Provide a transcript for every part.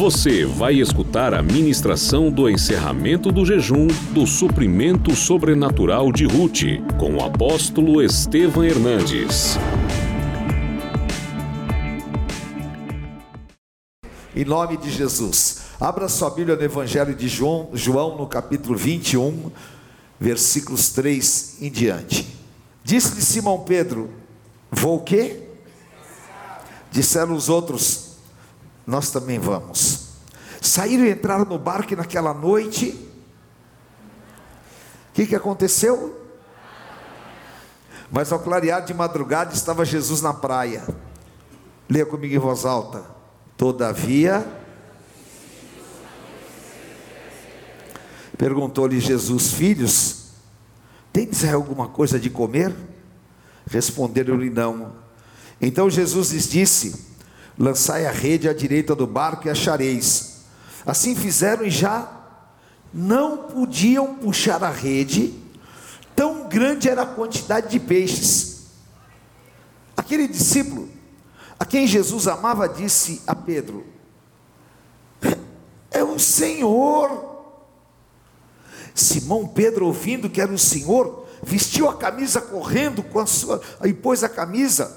Você vai escutar a ministração do encerramento do jejum do suprimento sobrenatural de Ruth, com o apóstolo Estevam Hernandes. Em nome de Jesus. Abra sua Bíblia no Evangelho de João, João no capítulo 21, versículos 3 em diante. Disse-lhe Simão Pedro: Vou o quê? Disseram os outros: nós também vamos. Saíram e entraram no barco e naquela noite, o que, que aconteceu? Mas ao clarear de madrugada estava Jesus na praia. Leia comigo em voz alta. Todavia, perguntou-lhe Jesus: Filhos, tendes alguma coisa de comer? Responderam-lhe não. Então Jesus lhes disse: lançai a rede à direita do barco e achareis. Assim fizeram e já não podiam puxar a rede, tão grande era a quantidade de peixes. Aquele discípulo, a quem Jesus amava, disse a Pedro: É o Senhor. Simão Pedro, ouvindo que era o Senhor, vestiu a camisa correndo com a sua, e pôs a camisa,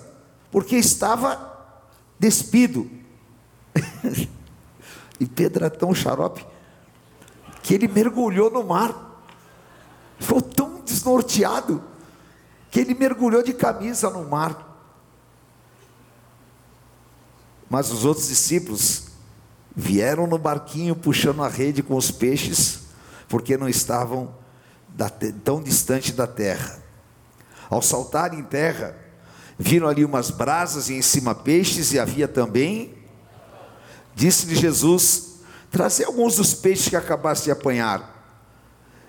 porque estava despido. e Pedro era tão xarope que ele mergulhou no mar. Ficou tão desnorteado que ele mergulhou de camisa no mar. Mas os outros discípulos vieram no barquinho puxando a rede com os peixes, porque não estavam tão distante da terra. Ao saltar em terra, Viram ali umas brasas e em cima peixes, e havia também. Disse-lhe Jesus: Trazer alguns dos peixes que acabaste de apanhar.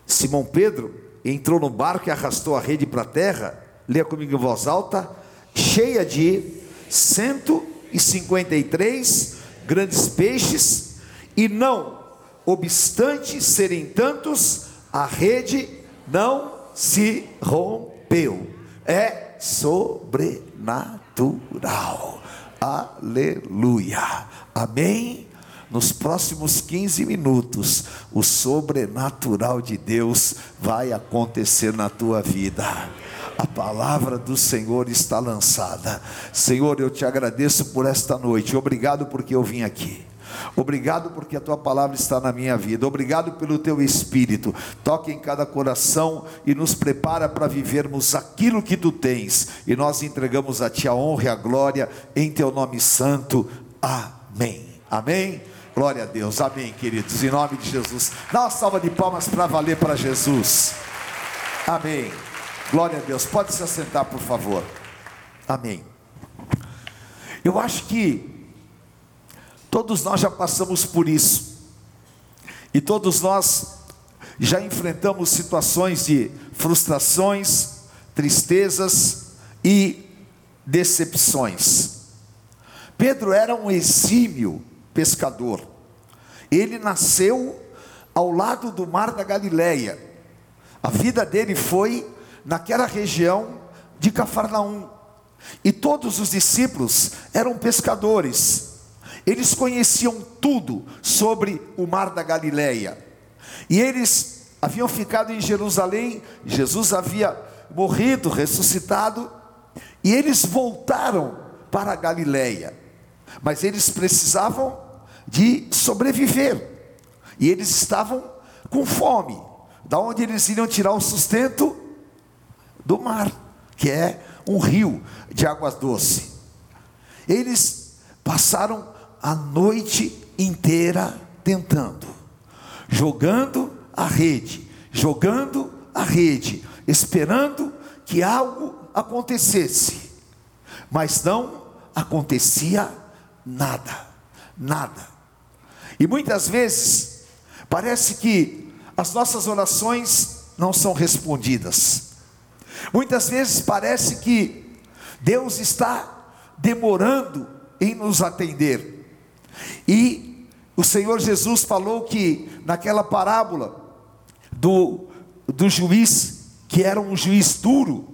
Simão Pedro entrou no barco e arrastou a rede para a terra. Leia comigo em voz alta. Cheia de 153 grandes peixes, e não obstante serem tantos, a rede não se rompeu. É sobrenatural. Aleluia. Amém? Nos próximos 15 minutos, o sobrenatural de Deus vai acontecer na tua vida. A palavra do Senhor está lançada. Senhor, eu te agradeço por esta noite. Obrigado porque eu vim aqui. Obrigado porque a tua palavra está na minha vida. Obrigado pelo teu espírito. Toque em cada coração e nos prepara para vivermos aquilo que tu tens. E nós entregamos a ti a honra e a glória em teu nome santo. Amém. Amém. Glória a Deus. Amém, queridos. Em nome de Jesus. Dá uma salva de palmas para valer para Jesus. Amém. Glória a Deus. Pode se assentar, por favor. Amém. Eu acho que Todos nós já passamos por isso. E todos nós já enfrentamos situações de frustrações, tristezas e decepções. Pedro era um exímio pescador. Ele nasceu ao lado do mar da Galileia. A vida dele foi naquela região de Cafarnaum. E todos os discípulos eram pescadores. Eles conheciam tudo sobre o mar da Galileia. E eles haviam ficado em Jerusalém, Jesus havia morrido, ressuscitado, e eles voltaram para a Galileia. Mas eles precisavam de sobreviver. E eles estavam com fome. Da onde eles iriam tirar o sustento? Do mar, que é um rio de águas doce. Eles passaram a noite inteira tentando, jogando a rede, jogando a rede, esperando que algo acontecesse, mas não acontecia nada, nada. E muitas vezes parece que as nossas orações não são respondidas. Muitas vezes parece que Deus está demorando em nos atender. E o Senhor Jesus falou que naquela parábola do, do juiz, que era um juiz duro,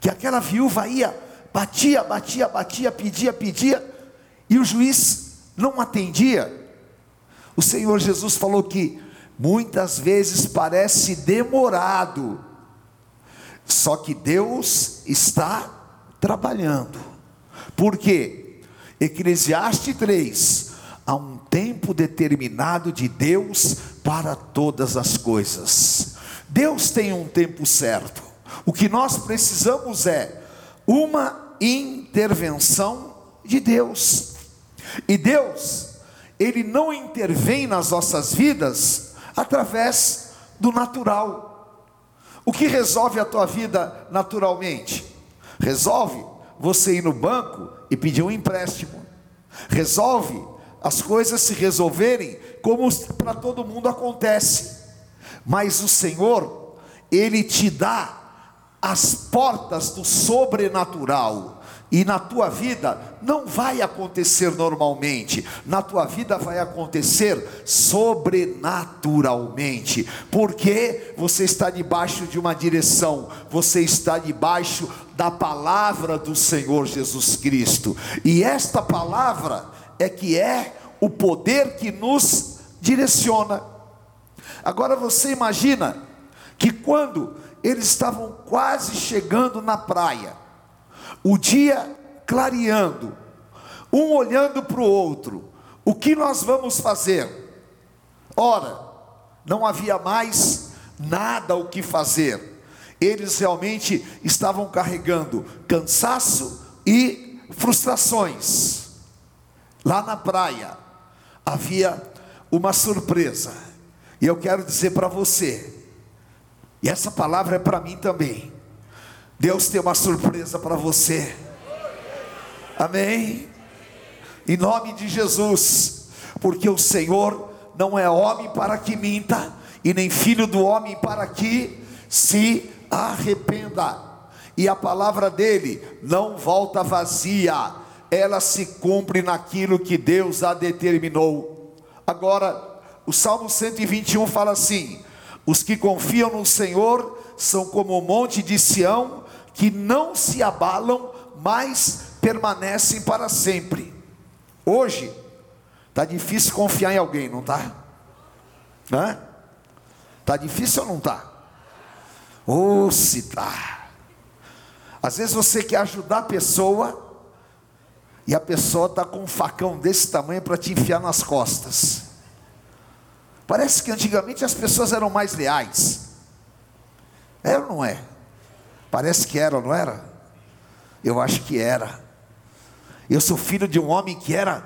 que aquela viúva ia, batia, batia, batia, pedia, pedia, e o juiz não atendia. O Senhor Jesus falou que muitas vezes parece demorado, só que Deus está trabalhando. Por quê? Eclesiastes 3: há um tempo determinado de Deus para todas as coisas. Deus tem um tempo certo. O que nós precisamos é uma intervenção de Deus. E Deus, Ele não intervém nas nossas vidas através do natural. O que resolve a tua vida naturalmente? Resolve você ir no banco e pedir um empréstimo. Resolve as coisas se resolverem como para todo mundo acontece. Mas o Senhor, Ele te dá as portas do sobrenatural. E na tua vida não vai acontecer normalmente, na tua vida vai acontecer sobrenaturalmente, porque você está debaixo de uma direção, você está debaixo da palavra do Senhor Jesus Cristo, e esta palavra é que é o poder que nos direciona. Agora você imagina que quando eles estavam quase chegando na praia, o dia clareando, um olhando para o outro, o que nós vamos fazer? Ora, não havia mais nada o que fazer, eles realmente estavam carregando cansaço e frustrações. Lá na praia havia uma surpresa, e eu quero dizer para você, e essa palavra é para mim também. Deus tem uma surpresa para você. Amém? Em nome de Jesus, porque o Senhor não é homem para que minta, e nem filho do homem para que se arrependa. E a palavra dele não volta vazia, ela se cumpre naquilo que Deus a determinou. Agora, o Salmo 121 fala assim: os que confiam no Senhor são como o monte de Sião, que não se abalam, mas permanecem para sempre. Hoje, está difícil confiar em alguém, não está? Está difícil ou não está? Ou oh, se está. Às vezes você quer ajudar a pessoa, e a pessoa está com um facão desse tamanho para te enfiar nas costas. Parece que antigamente as pessoas eram mais leais. É ou não é? Parece que era, não era? Eu acho que era. Eu sou filho de um homem que era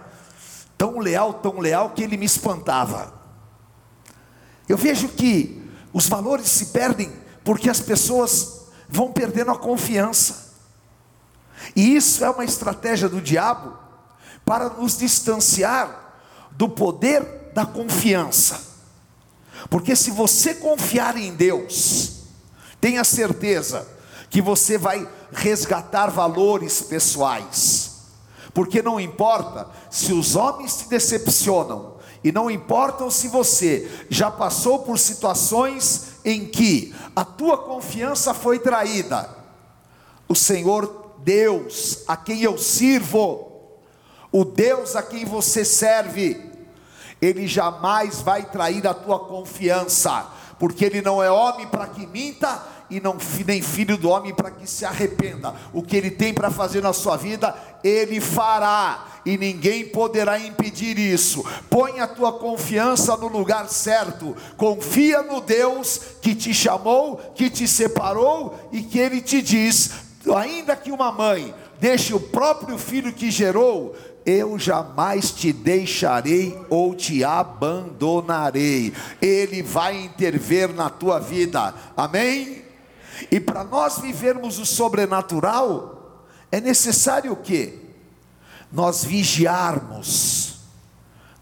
tão leal, tão leal que ele me espantava. Eu vejo que os valores se perdem porque as pessoas vão perdendo a confiança. E isso é uma estratégia do diabo para nos distanciar do poder da confiança. Porque se você confiar em Deus, tenha certeza que você vai resgatar valores pessoais. Porque não importa se os homens te decepcionam, e não importa se você já passou por situações em que a tua confiança foi traída. O Senhor Deus a quem eu sirvo, o Deus a quem você serve, ele jamais vai trair a tua confiança, porque ele não é homem para que minta e não nem filho do homem para que se arrependa. O que ele tem para fazer na sua vida, ele fará e ninguém poderá impedir isso. Põe a tua confiança no lugar certo. Confia no Deus que te chamou, que te separou e que ele te diz, ainda que uma mãe deixe o próprio filho que gerou, eu jamais te deixarei ou te abandonarei. Ele vai intervir na tua vida. Amém? E para nós vivermos o sobrenatural, é necessário o quê? Nós vigiarmos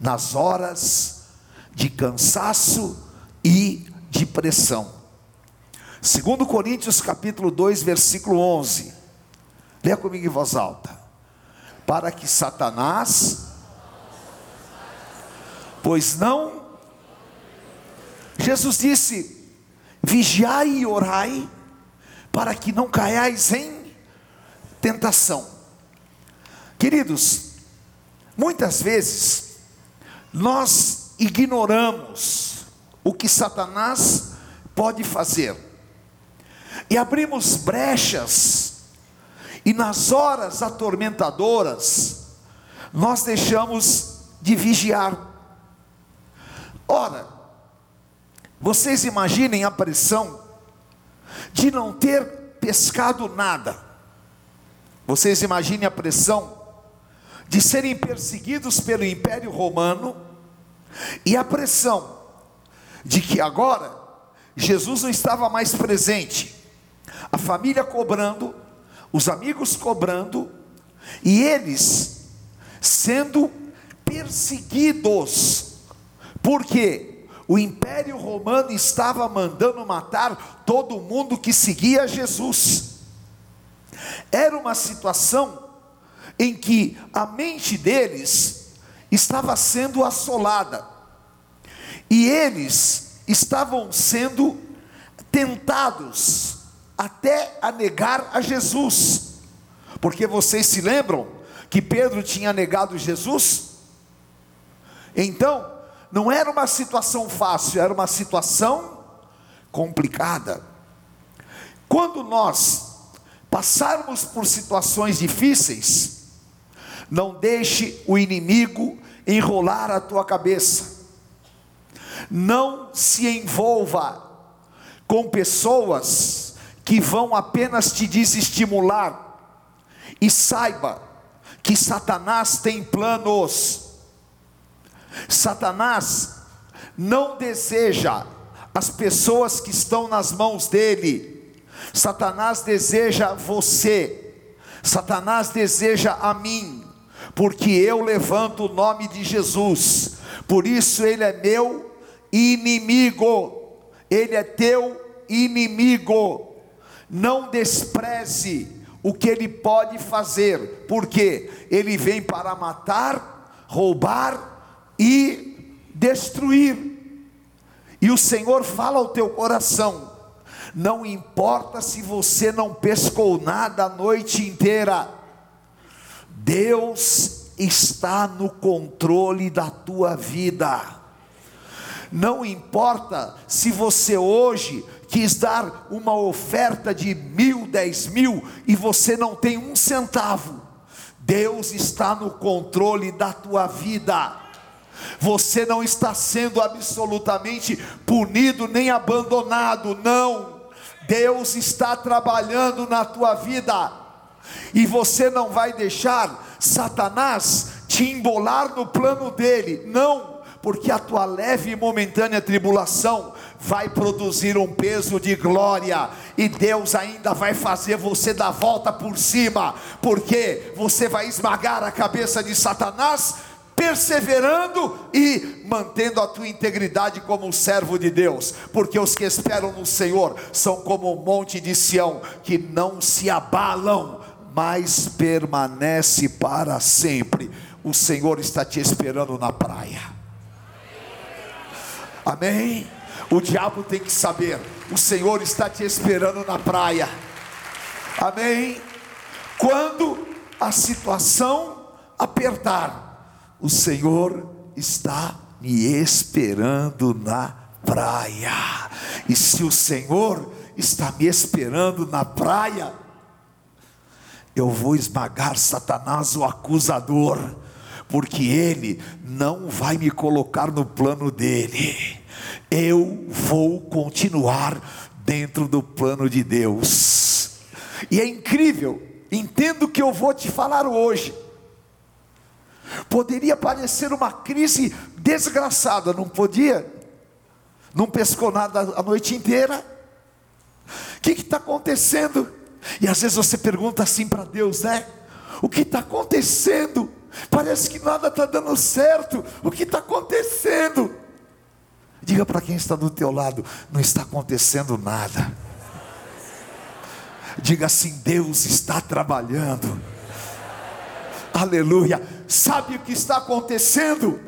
nas horas de cansaço e de pressão. Segundo Coríntios capítulo 2, versículo 11. Leia comigo em voz alta para que Satanás, pois não, Jesus disse: vigiai e orai, para que não caiais em tentação. Queridos, muitas vezes nós ignoramos o que Satanás pode fazer e abrimos brechas, e nas horas atormentadoras, nós deixamos de vigiar. Ora, vocês imaginem a pressão de não ter pescado nada. Vocês imaginem a pressão de serem perseguidos pelo Império Romano e a pressão de que agora Jesus não estava mais presente, a família cobrando, os amigos cobrando, e eles sendo perseguidos, porque o Império Romano estava mandando matar todo mundo que seguia Jesus. Era uma situação em que a mente deles estava sendo assolada, e eles estavam sendo tentados até a negar a Jesus, porque vocês se lembram que Pedro tinha negado Jesus? Então, não era uma situação fácil, era uma situação complicada. Quando nós passarmos por situações difíceis, não deixe o inimigo enrolar a tua cabeça. Não se envolva com pessoas que vão apenas te desestimular. E saiba que Satanás tem planos. Satanás não deseja as pessoas que estão nas mãos dele. Satanás deseja você. Satanás deseja a mim porque eu levanto o nome de Jesus, por isso ele é meu inimigo, ele é teu inimigo. Não despreze o que ele pode fazer, porque ele vem para matar, roubar e destruir. E o Senhor fala ao teu coração: não importa se você não pescou nada a noite inteira, Deus está no controle da tua vida. Não importa se você hoje quis dar uma oferta de mil, dez mil e você não tem um centavo, Deus está no controle da tua vida. Você não está sendo absolutamente punido nem abandonado, não. Deus está trabalhando na tua vida. E você não vai deixar Satanás te embolar no plano dele, não, porque a tua leve e momentânea tribulação vai produzir um peso de glória, e Deus ainda vai fazer você dar volta por cima, porque você vai esmagar a cabeça de Satanás, perseverando e mantendo a tua integridade como um servo de Deus, porque os que esperam no Senhor são como o monte de Sião, que não se abalam, mas permanece para sempre. O Senhor está te esperando na praia. Amém? O diabo tem que saber, o Senhor está te esperando na praia. Amém? Quando a situação apertar, o Senhor está me esperando na praia. E se o Senhor está me esperando na praia, eu vou esmagar Satanás, o acusador, porque ele não vai me colocar no plano dele. Eu vou continuar dentro do plano de Deus. E é incrível, entendo o que eu vou te falar hoje. Poderia parecer uma crise desgraçada, não podia? Não pescou nada a noite inteira. O que está acontecendo? E às vezes você pergunta assim para Deus, né? O que está acontecendo? Parece que nada está dando certo. O que está acontecendo? Diga para quem está do teu lado, não está acontecendo nada. Diga assim, Deus está trabalhando. Aleluia. Sabe o que está acontecendo?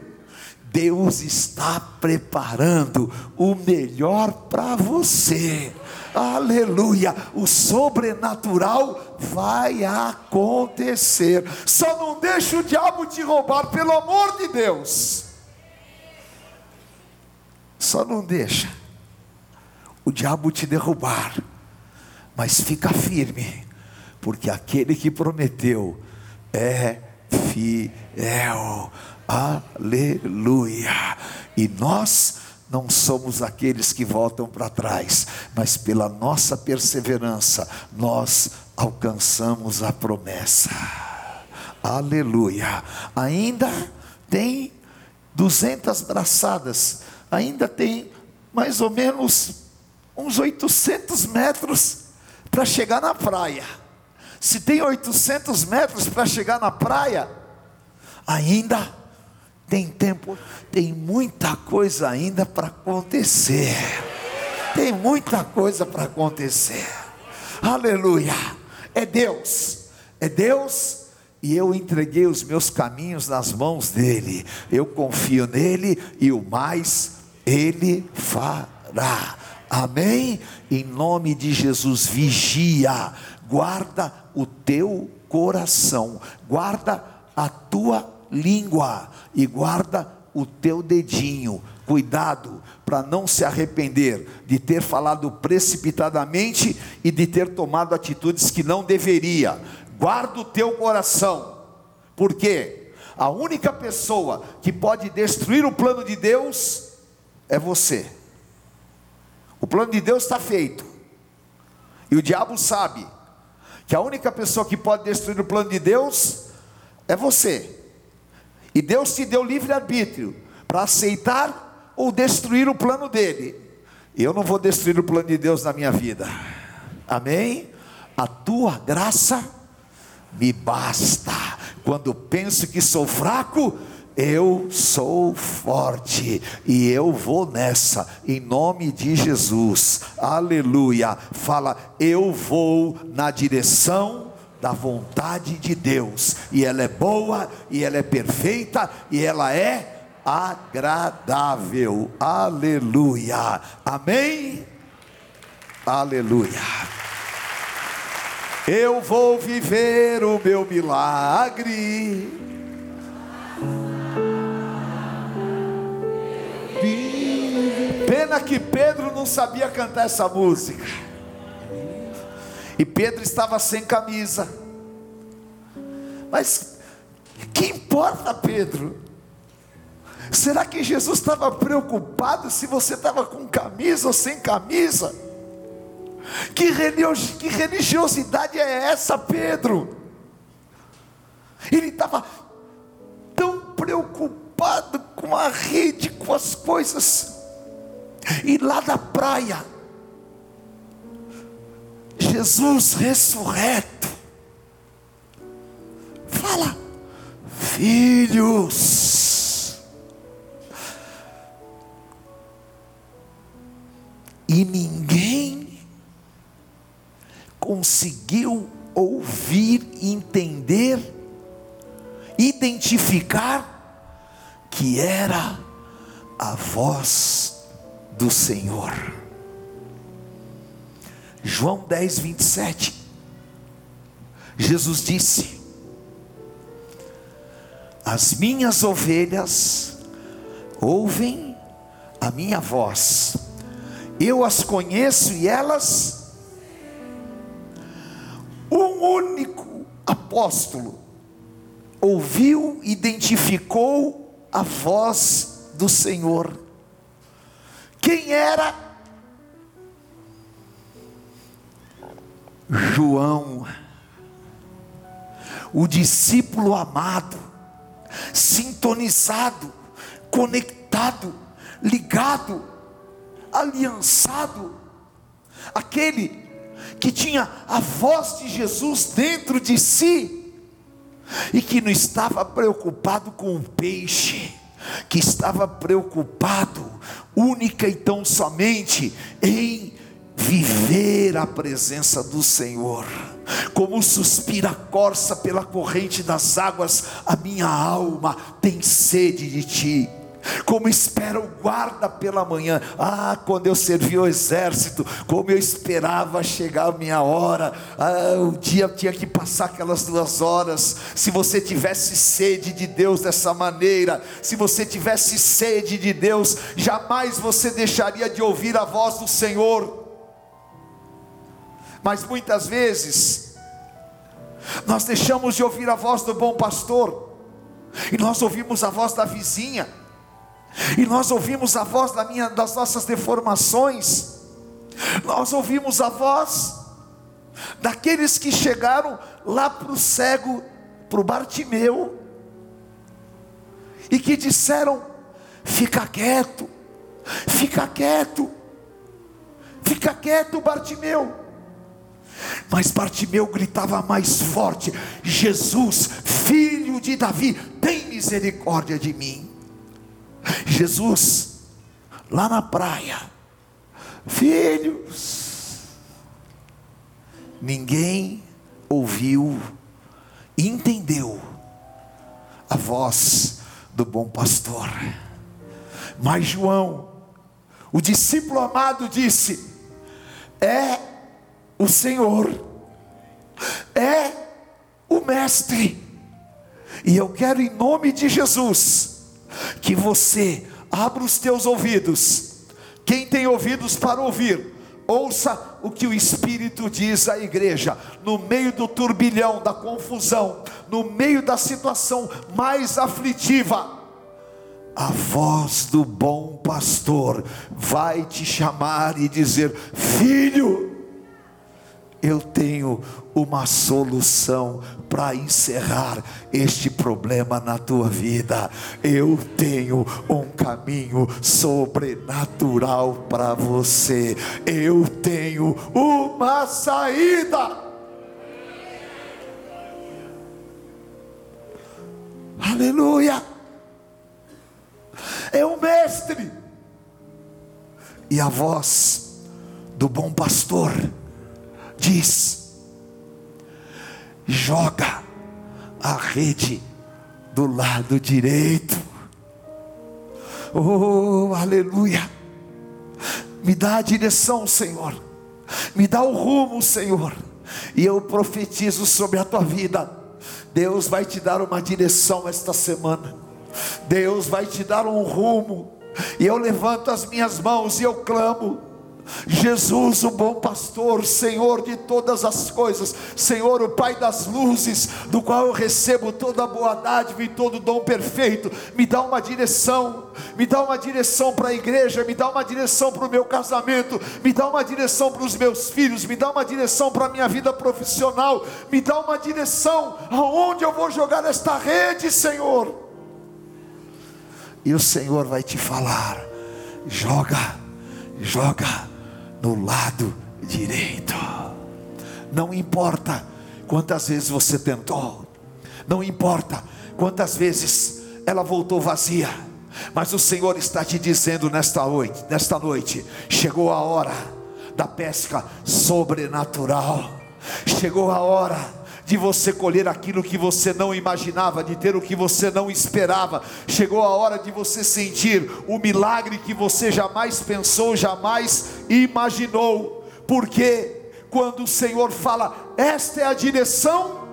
Deus está preparando o melhor para você. Aleluia! O sobrenatural vai acontecer. Só não deixe o diabo te roubar, pelo amor de Deus. Só não deixa o diabo te derrubar, mas fica firme, porque aquele que prometeu é fiel. Aleluia. E nós não somos aqueles que voltam para trás, mas pela nossa perseverança nós alcançamos a promessa. Aleluia. Ainda tem 200 braçadas, ainda tem mais ou menos uns 800 metros para chegar na praia. Se tem 800 metros para chegar na praia, ainda tem tempo, tem muita coisa ainda para acontecer. Tem muita coisa para acontecer. Aleluia. É Deus. É Deus e eu entreguei os meus caminhos nas mãos dele. Eu confio nele e o mais ele fará. Amém? Em nome de Jesus, vigia, guarda o teu coração, guarda a tua língua e guarda o teu dedinho. Cuidado para não se arrepender de ter falado precipitadamente e de ter tomado atitudes que não deveria. Guarda o teu coração, porque a única pessoa que pode destruir o plano de Deus é você. O plano de Deus está feito, e o diabo sabe que a única pessoa que pode destruir o plano de Deus é você. E Deus te deu livre-arbítrio para aceitar ou destruir o plano dele. Eu não vou destruir o plano de Deus na minha vida. Amém? A tua graça me basta. Quando penso que sou fraco, eu sou forte e eu vou nessa, em nome de Jesus, aleluia. Fala, eu vou na direção da vontade de Deus, e ela é boa, e ela é perfeita, e ela é agradável, aleluia, amém? Aleluia. Eu vou viver o meu milagre. Pena que Pedro não sabia cantar essa música. E Pedro estava sem camisa. Mas que importa, Pedro? Será que Jesus estava preocupado se você estava com camisa ou sem camisa? Que, religiosidade é essa, Pedro? Ele estava tão preocupado com a rede, com as coisas. E lá da praia, Jesus ressurreto, fala, filhos, e ninguém conseguiu ouvir, entender, identificar que era a voz do Senhor. João 10, 27. Jesus disse: As minhas ovelhas ouvem a minha voz, eu as conheço e elas. Um único apóstolo ouviu, identificou a voz do Senhor. Quem era João, o discípulo amado, sintonizado, conectado, ligado, aliançado, aquele que tinha a voz de Jesus dentro de si e que não estava preocupado com o peixe, que estava preocupado única e tão somente em viver a presença do Senhor. Como suspira a corça pela corrente das águas, a minha alma tem sede de ti. como espera o guarda pela manhã. Ah, quando eu servia o exército, como eu esperava chegar a minha hora. Ah, o dia tinha que passar aquelas duas horas. Se você tivesse sede de Deus dessa maneira, se você tivesse sede de Deus, jamais você deixaria de ouvir a voz do Senhor. Mas muitas vezes, nós deixamos de ouvir a voz do bom pastor, e nós ouvimos a voz da vizinha, e nós ouvimos a voz da minha, das nossas deformações, nós ouvimos a voz daqueles que chegaram lá para o cego, para o Bartimeu, e que disseram: fica quieto, fica quieto, fica quieto, Bartimeu. Mas Bartimeu gritava mais forte: Jesus, filho de Davi, tem misericórdia de mim. Jesus, lá na praia, filhos, ninguém ouviu, entendeu a voz do bom pastor. Mas João, o discípulo amado, disse: É o Senhor, é o Mestre, e eu quero, em nome de Jesus, que você abra os teus ouvidos. Quem tem ouvidos para ouvir, ouça o que o Espírito diz à igreja, no meio do turbilhão, da confusão, no meio da situação mais aflitiva. A voz do bom pastor vai te chamar e dizer: Filho, eu tenho uma solução para encerrar este problema na tua vida. Eu tenho um caminho sobrenatural para você. Eu tenho uma saída. Aleluia. É o mestre. E a voz do bom pastor diz: joga a rede do lado direito. Oh, aleluia! Me dá a direção, Senhor. Me dá o rumo, Senhor. E eu profetizo sobre a tua vida. Deus vai te dar uma direção esta semana. Deus vai te dar um rumo. E eu levanto as minhas mãos e eu clamo Jesus, o bom pastor, Senhor de todas as coisas, Senhor, o Pai das luzes, do qual eu recebo toda a boa dádiva e todo dom perfeito, me dá uma direção, me dá uma direção para a igreja, me dá uma direção para o meu casamento, me dá uma direção para os meus filhos, me dá uma direção para a minha vida profissional, me dá uma direção aonde eu vou jogar esta rede, Senhor. E o Senhor vai te falar: joga, joga no lado direito. Não importa quantas vezes você tentou, não importa quantas vezes ela voltou vazia, mas o Senhor está te dizendo nesta noite, nesta noite, chegou a hora da pesca sobrenatural. Chegou a hora de você colher aquilo que você não imaginava, de ter o que você não esperava. Chegou a hora de você sentir o milagre que você jamais pensou, jamais imaginou. Porque quando o Senhor fala, esta é a direção,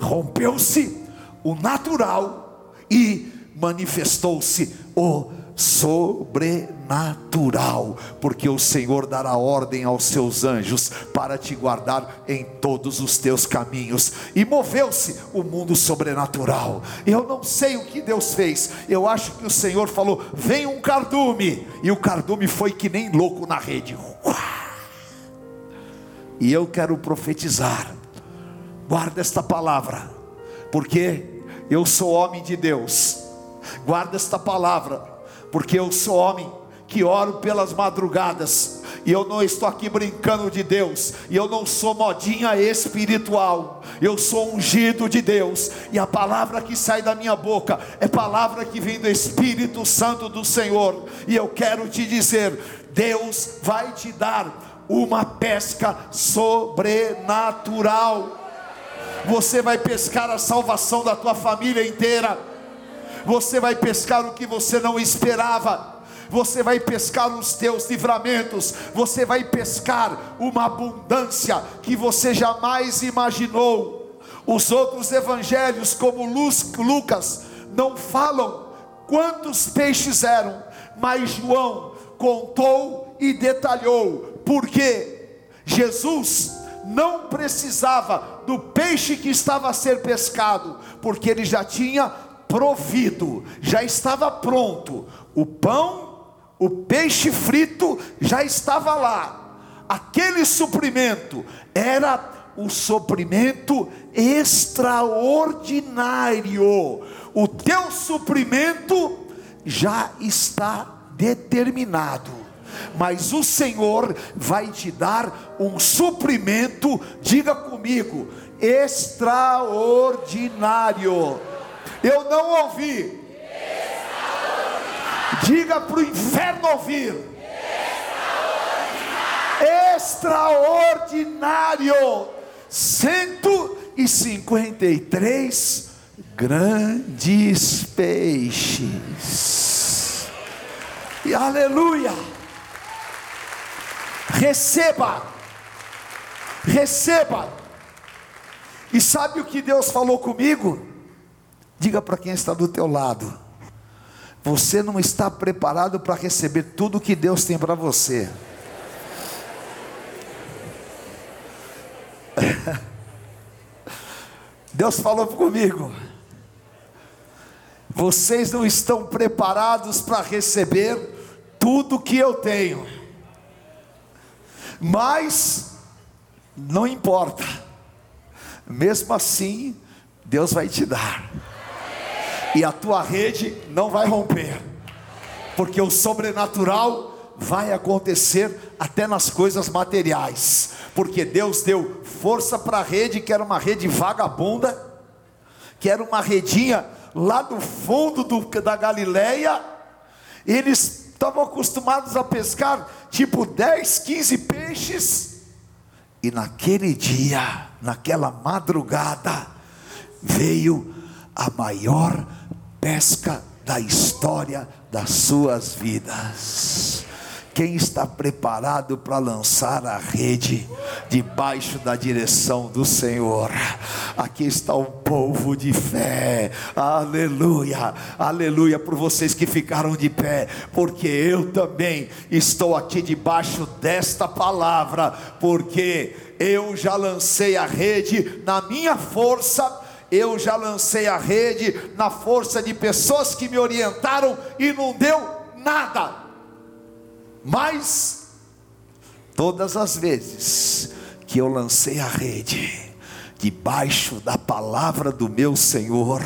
rompeu-se o natural e manifestou-se o sobrenatural, porque o Senhor dará ordem aos seus anjos para te guardar em todos os teus caminhos. E moveu-se o mundo sobrenatural. Eu não sei o que Deus fez. Eu acho que o Senhor falou: "Vem um cardume", e o cardume foi que nem louco na rede. E eu quero profetizar. Guarda esta palavra, porque eu sou homem de Deus. Guarda esta palavra porque eu sou homem que oro pelas madrugadas, e eu não estou aqui brincando de Deus, e eu não sou modinha espiritual, eu sou ungido de Deus, e a palavra que sai da minha boca é palavra que vem do Espírito Santo do Senhor, e eu quero te dizer: Deus vai te dar uma pesca sobrenatural. Você vai pescar a salvação da tua família inteira você vai pescar o que você não esperava. Você vai pescar os teus livramentos, você vai pescar uma abundância que você jamais imaginou. Os outros evangelhos, como Lucas, não falam quantos peixes eram, mas João contou e detalhou, porque Jesus não precisava do peixe que estava a ser pescado, porque ele já tinha provido, já estava pronto. O pão, o peixe frito já estava lá. Aquele suprimento era o suprimento extraordinário. O teu suprimento já está determinado, mas o Senhor vai te dar um suprimento, diga comigo, extraordinário. Eu não ouvi. Diga para o inferno ouvir. Extraordinário. 153 grandes peixes. E aleluia. Receba. Receba. E sabe o que Deus falou comigo? Diga para quem está do teu lado. Você não está preparado para receber tudo que Deus tem para você. Deus falou comigo. Vocês não estão preparados para receber tudo que eu tenho. Mas não importa. Mesmo assim, Deus vai te dar e a tua rede não vai romper, porque o sobrenatural vai acontecer até nas coisas materiais, porque Deus deu força para a rede, que era uma rede vagabunda, que era uma redinha lá do fundo do, da Galileia, eles estavam acostumados a pescar tipo 10, 15 peixes, e naquele dia, naquela madrugada, veio a maior pesca da história das suas vidas. Quem está preparado para lançar a rede debaixo da direção do Senhor? Aqui está um povo de fé, aleluia, aleluia, por vocês que ficaram de pé, porque eu também estou aqui debaixo desta palavra, porque eu já lancei a rede na minha força eu já lancei a rede na força de pessoas que me orientaram e não deu nada. Mas, todas as vezes que eu lancei a rede, debaixo da palavra do meu Senhor,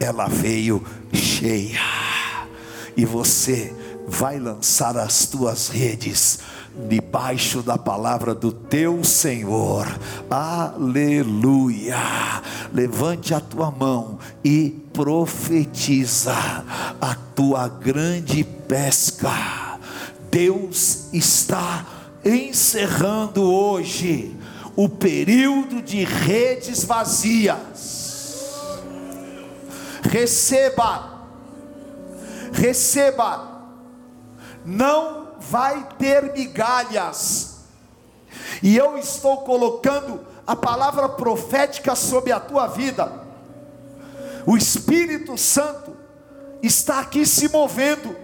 ela veio cheia. E você vai lançar as tuas redes debaixo da palavra do teu Senhor. Aleluia. Levante a tua mão e profetiza a tua grande pesca. Deus está encerrando hoje o período de redes vazias. Receba, receba, não vai ter migalhas. E eu estou colocando a palavra profética sobre a tua vida. O Espírito Santo está aqui se movendo.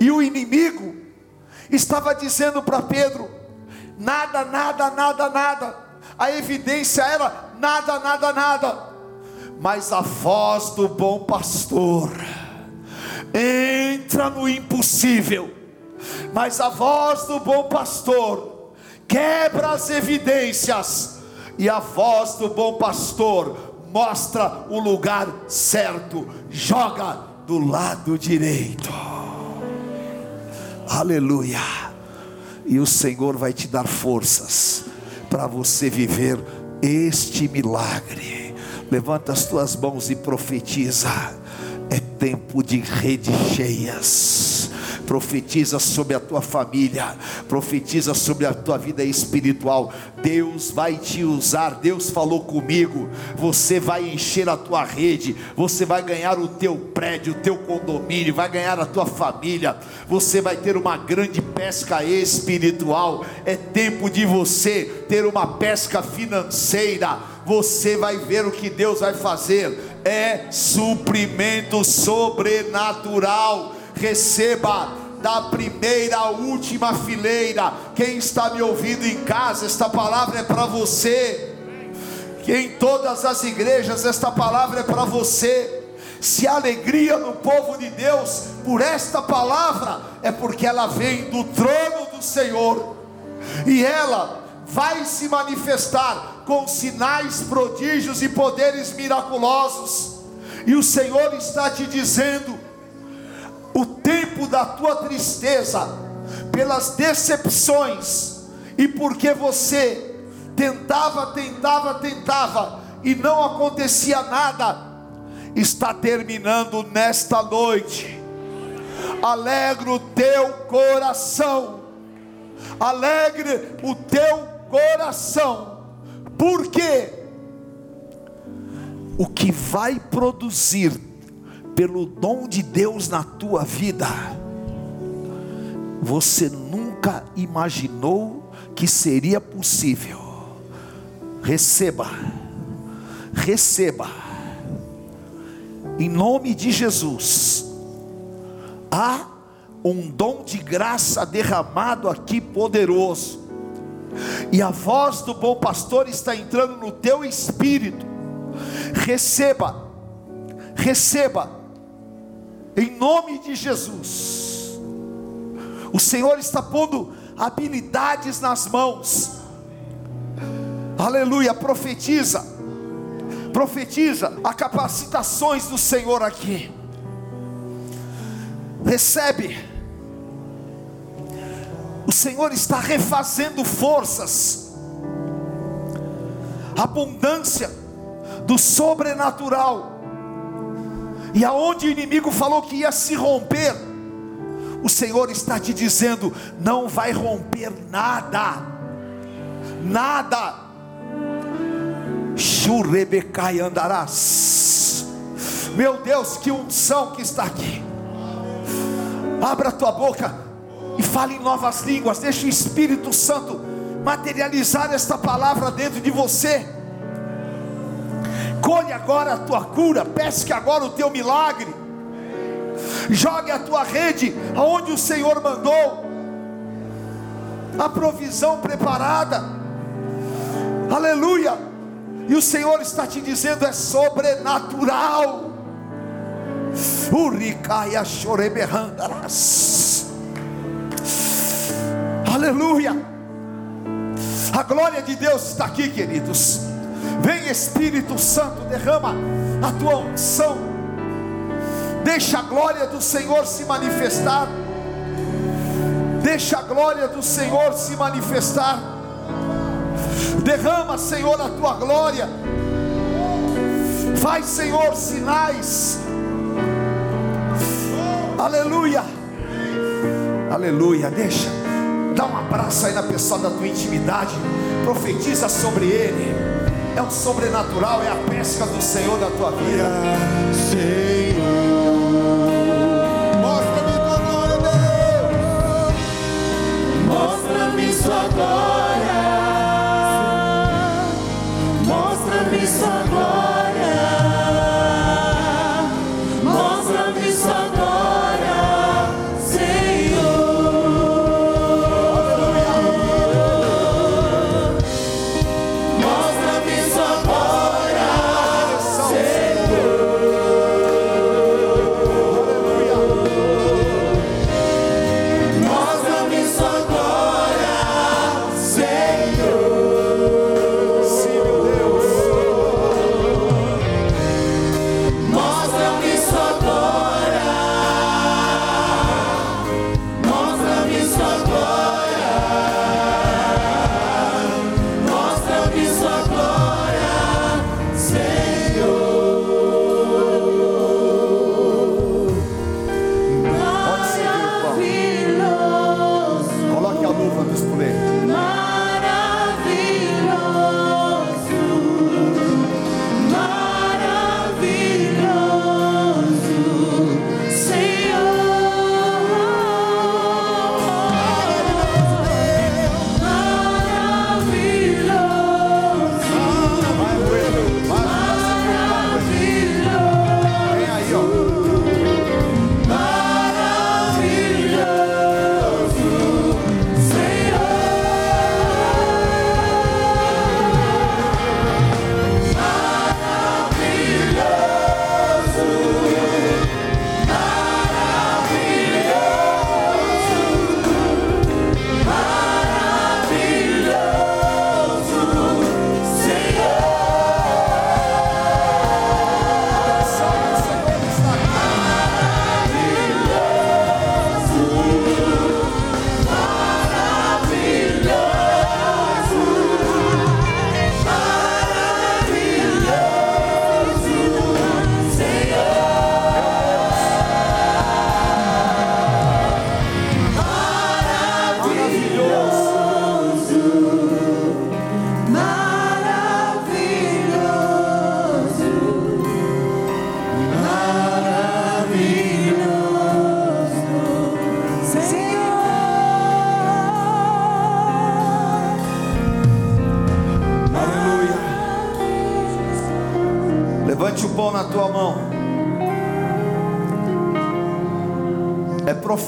E o inimigo estava dizendo para Pedro: nada, nada, nada, nada. A evidência era nada, nada, nada. Mas a voz do bom pastor entra no impossível mas a voz do bom pastor quebra as evidências, e a voz do bom pastor mostra o lugar certo, joga do lado direito. Aleluia. E o Senhor vai te dar forças para você viver este milagre. Levanta as tuas mãos e profetiza. É tempo de redes cheias profetiza sobre a tua família, profetiza sobre a tua vida espiritual. Deus vai te usar. Deus falou comigo. Você vai encher a tua rede, você vai ganhar o teu prédio, o teu condomínio, vai ganhar a tua família. Você vai ter uma grande pesca espiritual. É tempo de você ter uma pesca financeira. Você vai ver o que Deus vai fazer. É suprimento sobrenatural. Receba da primeira à última fileira. Quem está me ouvindo em casa, esta palavra é para você. Em todas as igrejas esta palavra é para você. Se há alegria no povo de Deus por esta palavra, é porque ela vem do trono do Senhor. E ela vai se manifestar com sinais, prodígios e poderes miraculosos. E o Senhor está te dizendo: o tempo da tua tristeza, pelas decepções, e porque você tentava, tentava, tentava, e não acontecia nada, está terminando nesta noite. Alegra o teu coração, alegre o teu coração, porque o que vai produzir pelo dom de Deus na tua vida, você nunca imaginou que seria possível. Receba, receba, em nome de Jesus, há um dom de graça derramado aqui poderoso, e a voz do bom pastor está entrando no teu espírito. Receba, receba em nome de Jesus. O Senhor está pondo habilidades nas mãos. Aleluia, profetiza. Profetiza a capacitações do Senhor aqui. Recebe. O Senhor está refazendo forças. Abundância do sobrenatural e aonde o inimigo falou que ia se romper, o Senhor está te dizendo: não vai romper nada, nada. Churebecai andarás. Meu Deus, que unção que está aqui. Abra a tua boca e fale em novas línguas. Deixa o Espírito Santo materializar esta palavra dentro de você colhe agora a tua cura, pesque agora o teu milagre, jogue a tua rede aonde o Senhor mandou, a provisão preparada, aleluia, e o Senhor está te dizendo: é sobrenatural. Uricaia choreberrandarás. Aleluia. A glória de Deus está aqui, queridos. Vem Espírito Santo, derrama a tua unção. Deixa a glória do Senhor se manifestar. Deixa a glória do Senhor se manifestar. Derrama, Senhor, a tua glória. Faz, Senhor, sinais. Aleluia. Aleluia. Deixa. Dá abraço aí na pessoa da tua intimidade. Profetiza sobre ele é o sobrenatural, é a pesca do Senhor na tua vida. Senhor, mostra-me tua glória, Deus. Mostra-me sua glória.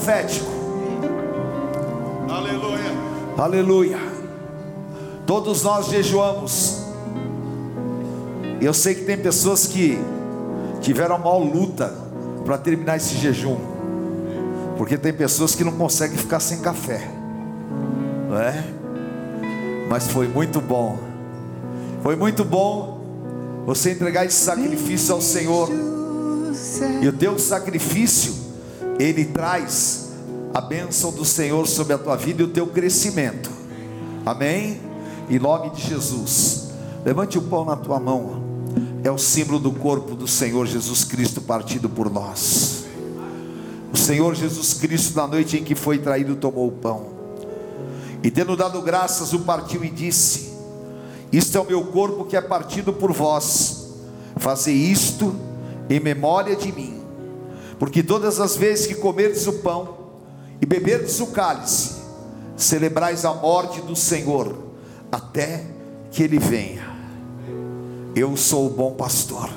Profético. Aleluia. Aleluia. Todos nós jejuamos. Eu sei que tem pessoas que tiveram mal luta para terminar esse jejum. Porque tem pessoas que não conseguem ficar sem café. Não é? Mas foi muito bom. Foi muito bom você entregar esse sacrifício ao Senhor. E o teu sacrifício, ele traz a bênção do Senhor sobre a tua vida e o teu crescimento. Amém? Em nome de Jesus. Levante o pão na tua mão. É o símbolo do corpo do Senhor Jesus Cristo partido por nós. O Senhor Jesus Cristo, na noite em que foi traído, tomou o pão. E tendo dado graças, o partiu e disse: Isto é o meu corpo que é partido por vós. Fazei isto em memória de mim. Porque todas as vezes que comerdes o pão e beberdes o cálice, celebrais a morte do Senhor até que ele venha. Eu sou o bom pastor.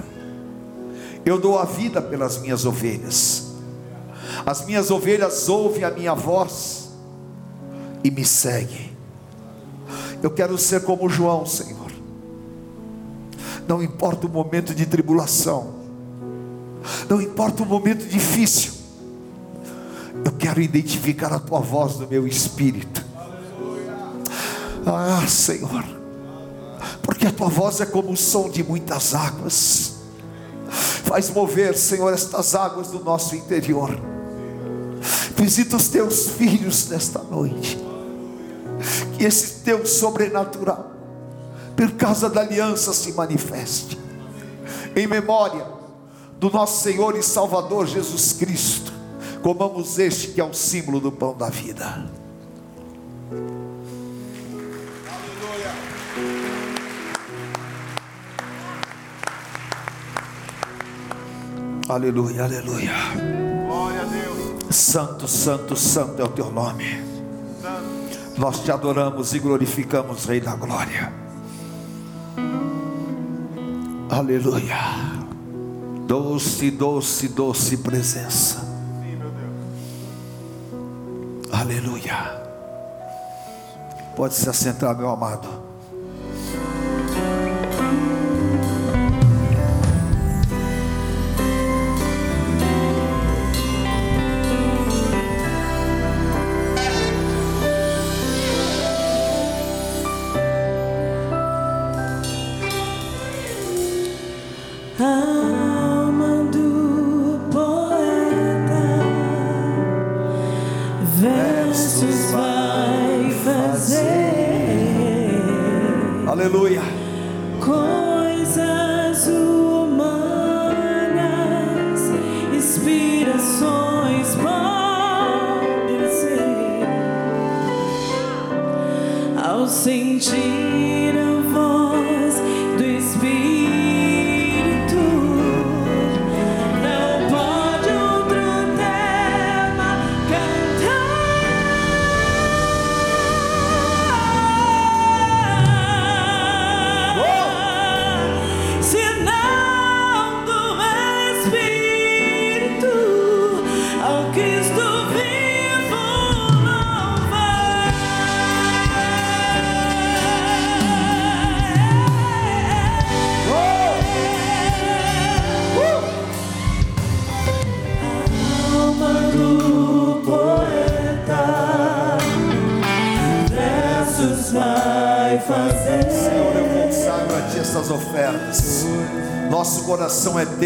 Eu dou a vida pelas minhas ovelhas. As minhas ovelhas ouvem a minha voz e me seguem. Eu quero ser como João, Senhor. Não importa o momento de tribulação, não importa o momento difícil, eu quero identificar a tua voz no meu espírito. Ah, Senhor, porque a tua voz é como o som de muitas águas, faz mover, Senhor, estas águas do nosso interior. Visita os teus filhos nesta noite, que esse teu sobrenatural, por causa da aliança, se manifeste, em memória do nosso Senhor e Salvador Jesus Cristo. Comamos este que é o símbolo do pão da vida. Aleluia, aleluia. Glória a Deus. Santo, santo, santo é o teu nome. Nós te adoramos e glorificamos, Rei da Glória. Aleluia. Doce, doce, doce presença. Sim. Aleluia. Pode se assentar, meu amado.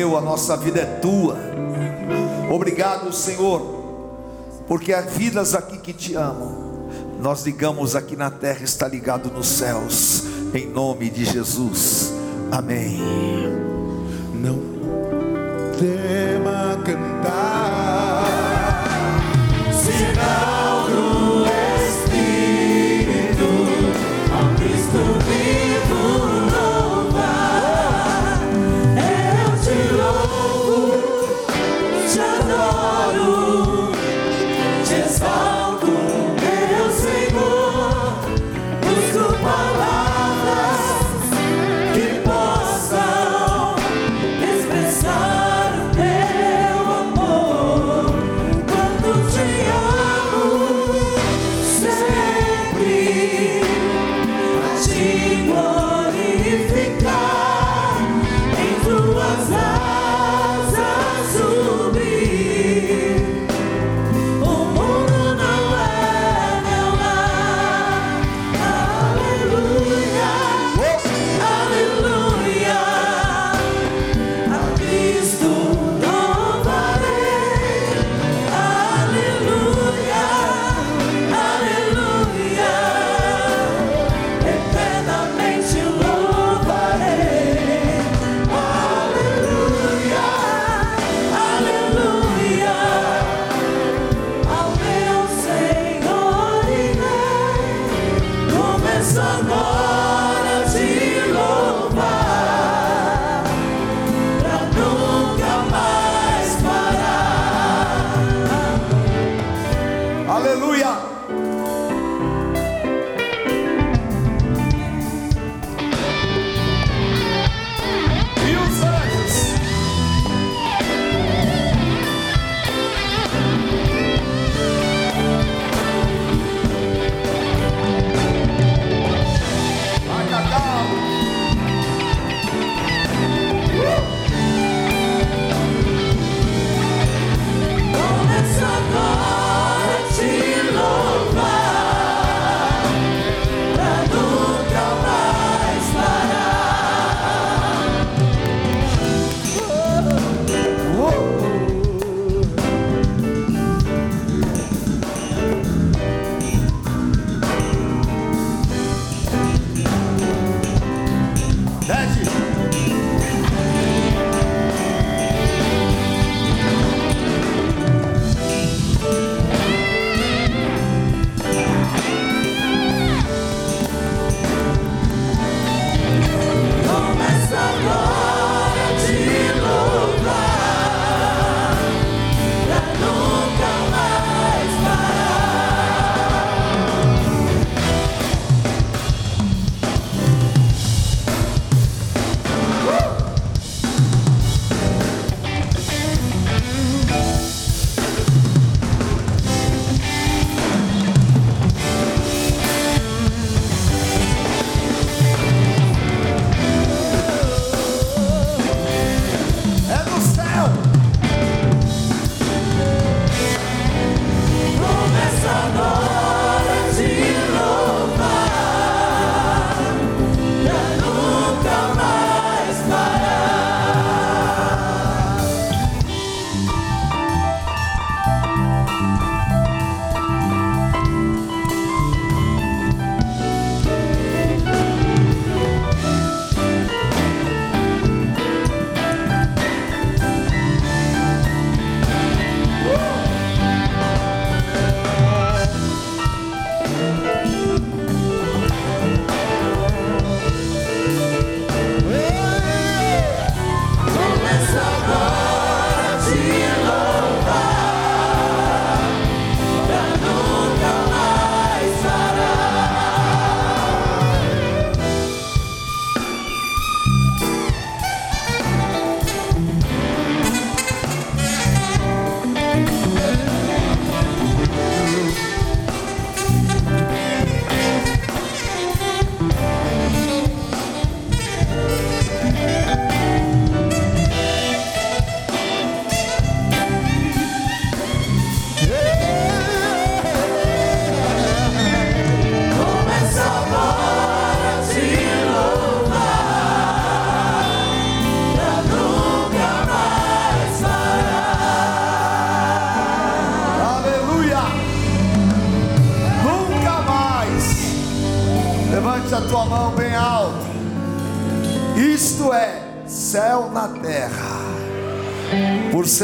Teu, a nossa vida é Tua. Obrigado, Senhor, porque há vidas aqui que Te amam. Nós ligamos aqui na terra, está ligado nos céus, em nome de Jesus. Amém. Não tema cantar.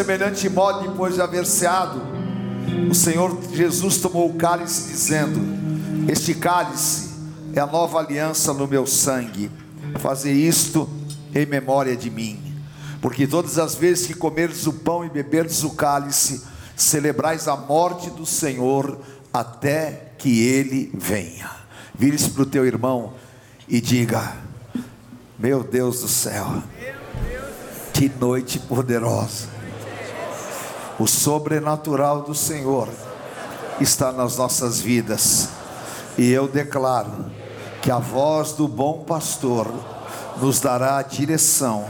Semelhante modo, depois de haver ceado, o Senhor Jesus tomou o cálice, dizendo: Este cálice é a nova aliança no meu sangue. Fazer isto em memória de mim. Porque todas as vezes que comerdes o pão e beberdes o cálice, celebrais a morte do Senhor até que ele venha. Vire-se para o teu irmão e diga: Meu Deus do céu, que noite poderosa. O sobrenatural do Senhor está nas nossas vidas. E eu declaro que a voz do bom pastor nos dará a direção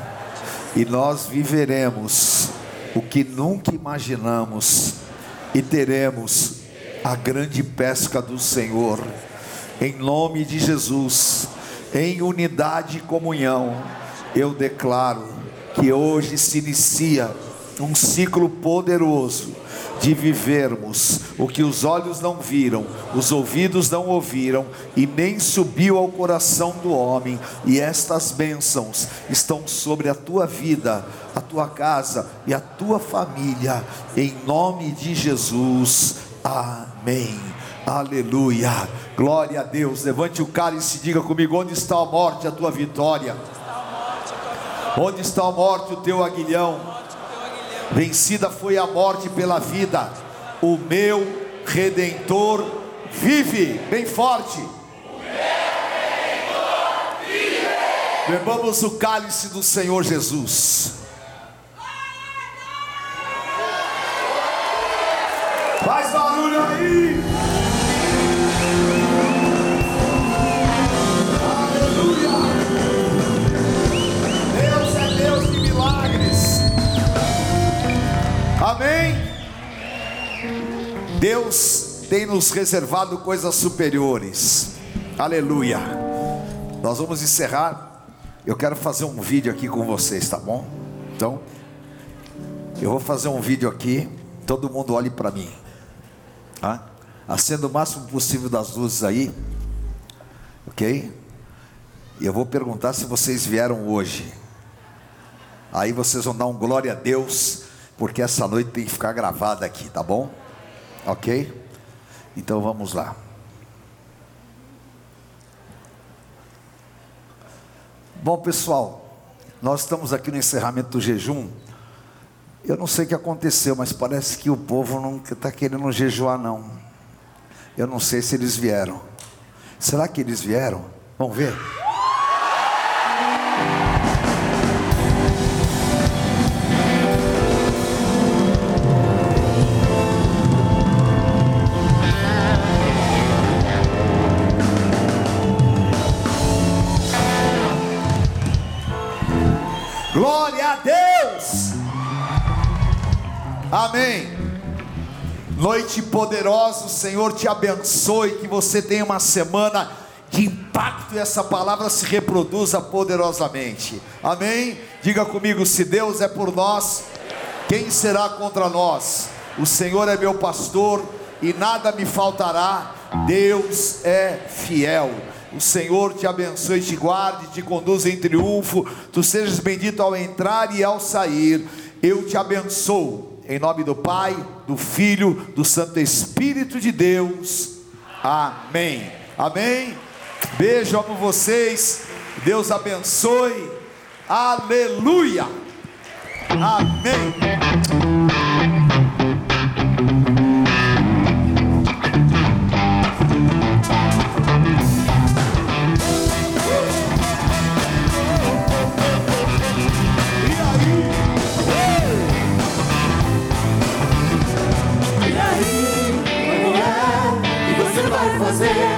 e nós viveremos o que nunca imaginamos e teremos a grande pesca do Senhor. Em nome de Jesus, em unidade e comunhão, eu declaro que hoje se inicia um ciclo poderoso de vivermos o que os olhos não viram, os ouvidos não ouviram e nem subiu ao coração do homem, e estas bênçãos estão sobre a tua vida, a tua casa e a tua família, em nome de Jesus. Amém. Aleluia. Glória a Deus. Levante o cálice e diga comigo: onde está a morte, a tua vitória? Onde está a morte, o teu aguilhão? Vencida foi a morte pela vida. O meu redentor vive. Bem forte. Bebamos o cálice do Senhor Jesus. Faz barulho aí. Amém. Deus tem nos reservado coisas superiores. Aleluia. Nós vamos encerrar. Eu quero fazer um vídeo aqui com vocês, tá bom? Então, eu vou fazer um vídeo aqui. Todo mundo olhe para mim. Tá? Acenda o máximo possível das luzes aí. Ok? E eu vou perguntar se vocês vieram hoje. Aí vocês vão dar um glória a Deus, porque essa noite tem que ficar gravada aqui, tá bom? Ok? Então vamos lá. Bom, pessoal, nós estamos aqui no encerramento do jejum. Eu não sei o que aconteceu, mas parece que o povo não está querendo jejuar, não. Eu não sei se eles vieram. Será que eles vieram? Vamos ver? Glória a Deus! Amém. Noite poderosa, o Senhor te abençoe, que você tenha uma semana de impacto e essa palavra se reproduza poderosamente. Amém? Diga comigo: se Deus é por nós, quem será contra nós? O Senhor é meu pastor e nada me faltará. Deus é fiel. O Senhor te abençoe, te guarde, te conduza em triunfo. Tu sejas bendito ao entrar e ao sair. Eu te abençoo. Em nome do Pai, do Filho, do Santo Espírito de Deus. Amém. Amém. Beijo, amo vocês. Deus abençoe. Aleluia. Amém. Fazer?